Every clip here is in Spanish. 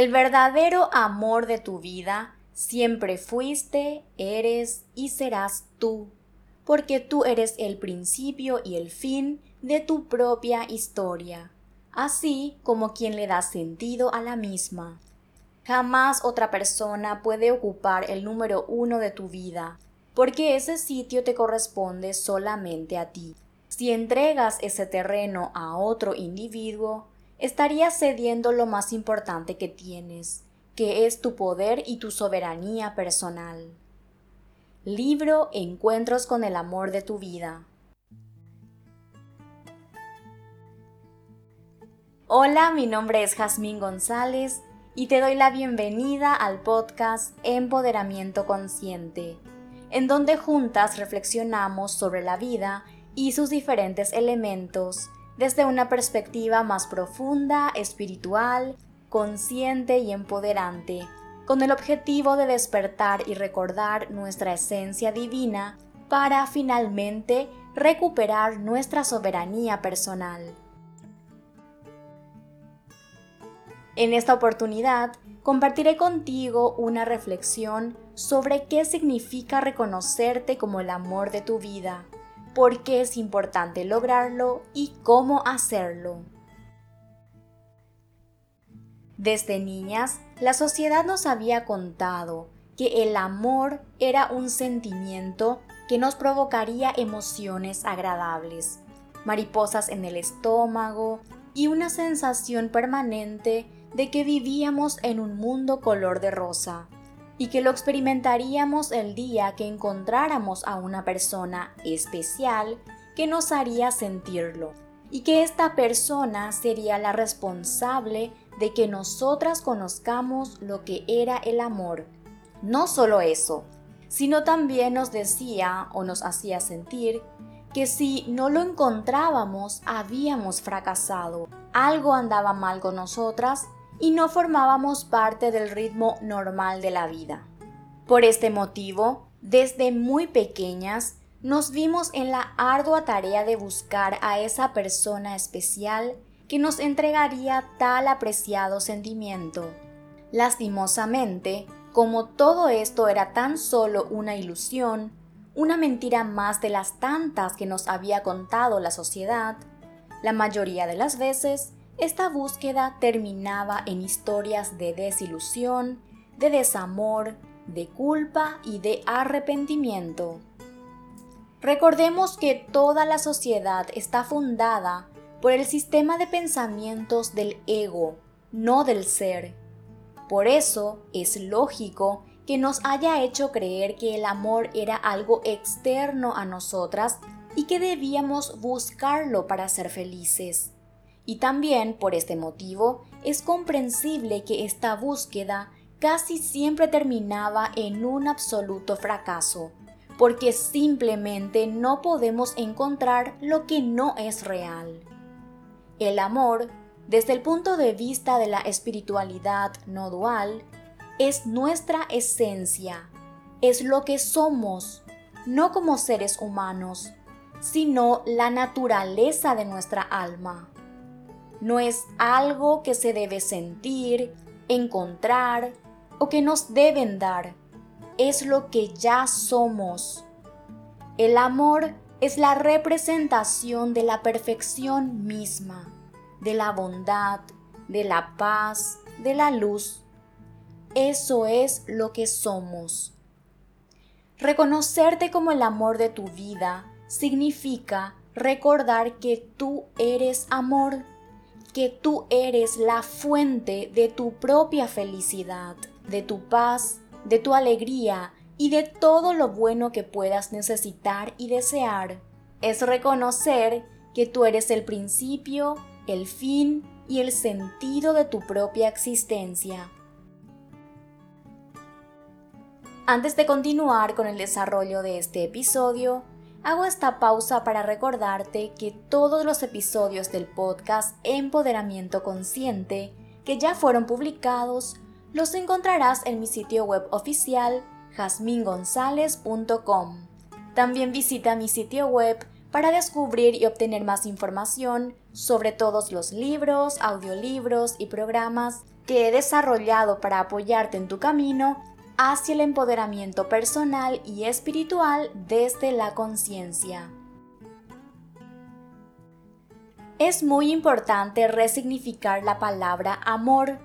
El verdadero amor de tu vida siempre fuiste, eres y serás tú, porque tú eres el principio y el fin de tu propia historia, así como quien le da sentido a la misma. Jamás otra persona puede ocupar el número uno de tu vida, porque ese sitio te corresponde solamente a ti. Si entregas ese terreno a otro individuo, estarías cediendo lo más importante que tienes, que es tu poder y tu soberanía personal. Libro Encuentros con el amor de tu vida. Hola, mi nombre es Jazmín González y te doy la bienvenida al podcast Empoderamiento Consciente, en donde juntas reflexionamos sobre la vida y sus diferentes elementos desde una perspectiva más profunda, espiritual, consciente y empoderante, con el objetivo de despertar y recordar nuestra esencia divina para finalmente recuperar nuestra soberanía personal. En esta oportunidad compartiré contigo una reflexión sobre qué significa reconocerte como el amor de tu vida por qué es importante lograrlo y cómo hacerlo. Desde niñas, la sociedad nos había contado que el amor era un sentimiento que nos provocaría emociones agradables, mariposas en el estómago y una sensación permanente de que vivíamos en un mundo color de rosa y que lo experimentaríamos el día que encontráramos a una persona especial que nos haría sentirlo y que esta persona sería la responsable de que nosotras conozcamos lo que era el amor. No solo eso, sino también nos decía o nos hacía sentir que si no lo encontrábamos habíamos fracasado, algo andaba mal con nosotras y no formábamos parte del ritmo normal de la vida. Por este motivo, desde muy pequeñas, nos vimos en la ardua tarea de buscar a esa persona especial que nos entregaría tal apreciado sentimiento. Lastimosamente, como todo esto era tan solo una ilusión, una mentira más de las tantas que nos había contado la sociedad, la mayoría de las veces esta búsqueda terminaba en historias de desilusión, de desamor, de culpa y de arrepentimiento. Recordemos que toda la sociedad está fundada por el sistema de pensamientos del ego, no del ser. Por eso es lógico que nos haya hecho creer que el amor era algo externo a nosotras y que debíamos buscarlo para ser felices. Y también por este motivo es comprensible que esta búsqueda casi siempre terminaba en un absoluto fracaso, porque simplemente no podemos encontrar lo que no es real. El amor, desde el punto de vista de la espiritualidad no dual, es nuestra esencia, es lo que somos, no como seres humanos, sino la naturaleza de nuestra alma no es algo que se debe sentir, encontrar o que nos deben dar. Es lo que ya somos. El amor es la representación de la perfección misma, de la bondad, de la paz, de la luz. Eso es lo que somos. Reconocerte como el amor de tu vida significa recordar que tú eres amor que tú eres la fuente de tu propia felicidad, de tu paz, de tu alegría y de todo lo bueno que puedas necesitar y desear. Es reconocer que tú eres el principio, el fin y el sentido de tu propia existencia. Antes de continuar con el desarrollo de este episodio, Hago esta pausa para recordarte que todos los episodios del podcast Empoderamiento Consciente que ya fueron publicados los encontrarás en mi sitio web oficial jasmingonzalez.com. También visita mi sitio web para descubrir y obtener más información sobre todos los libros, audiolibros y programas que he desarrollado para apoyarte en tu camino hacia el empoderamiento personal y espiritual desde la conciencia. Es muy importante resignificar la palabra amor,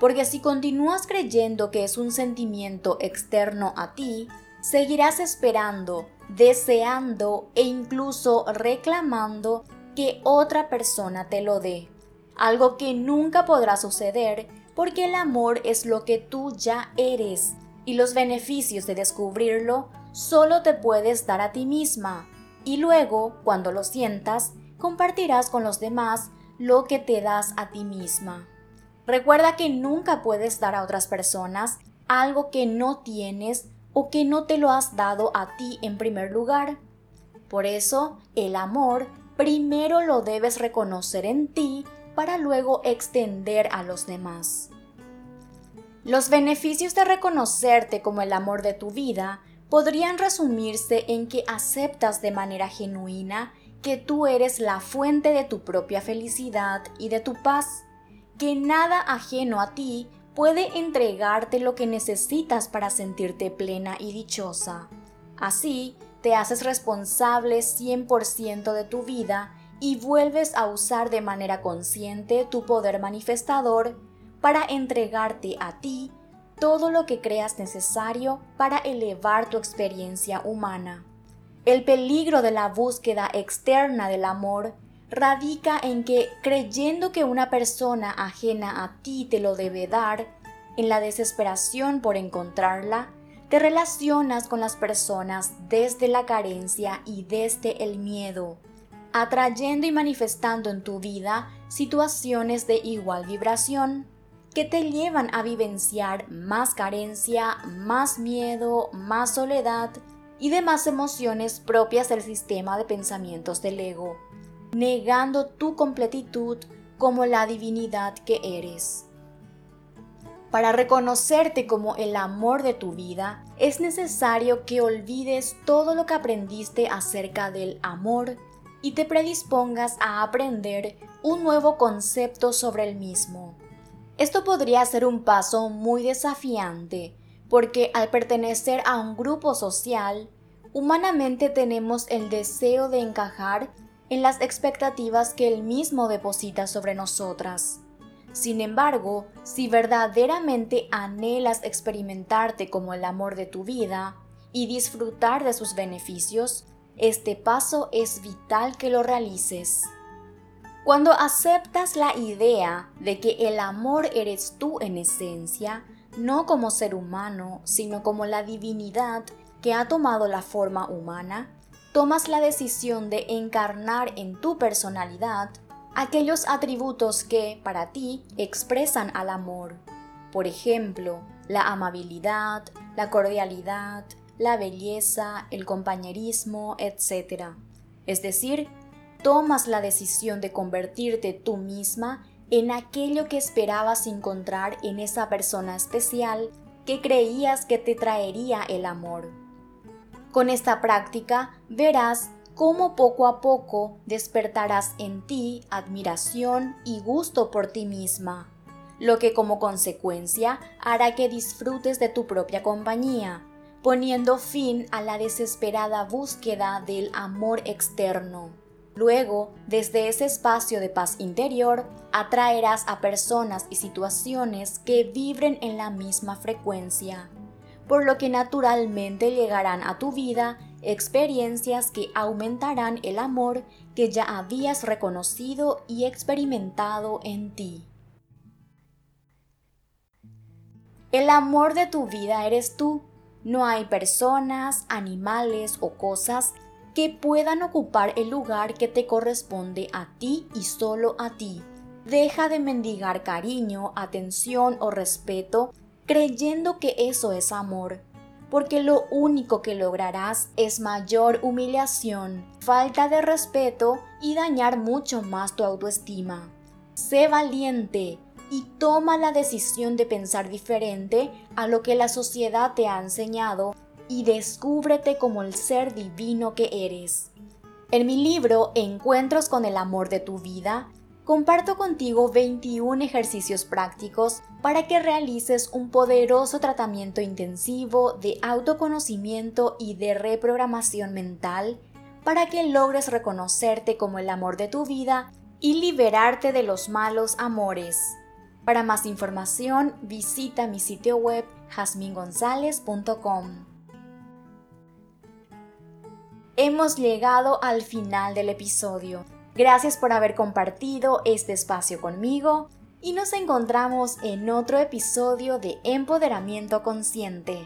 porque si continúas creyendo que es un sentimiento externo a ti, seguirás esperando, deseando e incluso reclamando que otra persona te lo dé, algo que nunca podrá suceder porque el amor es lo que tú ya eres y los beneficios de descubrirlo solo te puedes dar a ti misma y luego, cuando lo sientas, compartirás con los demás lo que te das a ti misma. Recuerda que nunca puedes dar a otras personas algo que no tienes o que no te lo has dado a ti en primer lugar. Por eso, el amor primero lo debes reconocer en ti para luego extender a los demás. Los beneficios de reconocerte como el amor de tu vida podrían resumirse en que aceptas de manera genuina que tú eres la fuente de tu propia felicidad y de tu paz, que nada ajeno a ti puede entregarte lo que necesitas para sentirte plena y dichosa. Así, te haces responsable 100% de tu vida y vuelves a usar de manera consciente tu poder manifestador para entregarte a ti todo lo que creas necesario para elevar tu experiencia humana. El peligro de la búsqueda externa del amor radica en que creyendo que una persona ajena a ti te lo debe dar, en la desesperación por encontrarla, te relacionas con las personas desde la carencia y desde el miedo, atrayendo y manifestando en tu vida situaciones de igual vibración que te llevan a vivenciar más carencia, más miedo, más soledad y demás emociones propias del sistema de pensamientos del ego, negando tu completitud como la divinidad que eres. Para reconocerte como el amor de tu vida, es necesario que olvides todo lo que aprendiste acerca del amor y te predispongas a aprender un nuevo concepto sobre el mismo. Esto podría ser un paso muy desafiante, porque al pertenecer a un grupo social, humanamente tenemos el deseo de encajar en las expectativas que él mismo deposita sobre nosotras. Sin embargo, si verdaderamente anhelas experimentarte como el amor de tu vida y disfrutar de sus beneficios, este paso es vital que lo realices. Cuando aceptas la idea de que el amor eres tú en esencia, no como ser humano, sino como la divinidad que ha tomado la forma humana, tomas la decisión de encarnar en tu personalidad aquellos atributos que, para ti, expresan al amor. Por ejemplo, la amabilidad, la cordialidad, la belleza, el compañerismo, etc. Es decir, tomas la decisión de convertirte tú misma en aquello que esperabas encontrar en esa persona especial que creías que te traería el amor. Con esta práctica verás cómo poco a poco despertarás en ti admiración y gusto por ti misma, lo que como consecuencia hará que disfrutes de tu propia compañía, poniendo fin a la desesperada búsqueda del amor externo. Luego, desde ese espacio de paz interior, atraerás a personas y situaciones que vibren en la misma frecuencia, por lo que naturalmente llegarán a tu vida experiencias que aumentarán el amor que ya habías reconocido y experimentado en ti. El amor de tu vida eres tú. No hay personas, animales o cosas que puedan ocupar el lugar que te corresponde a ti y solo a ti. Deja de mendigar cariño, atención o respeto creyendo que eso es amor, porque lo único que lograrás es mayor humillación, falta de respeto y dañar mucho más tu autoestima. Sé valiente y toma la decisión de pensar diferente a lo que la sociedad te ha enseñado y descúbrete como el ser divino que eres. En mi libro Encuentros con el amor de tu vida, comparto contigo 21 ejercicios prácticos para que realices un poderoso tratamiento intensivo de autoconocimiento y de reprogramación mental para que logres reconocerte como el amor de tu vida y liberarte de los malos amores. Para más información, visita mi sitio web jasmingonzalez.com. Hemos llegado al final del episodio. Gracias por haber compartido este espacio conmigo y nos encontramos en otro episodio de Empoderamiento Consciente.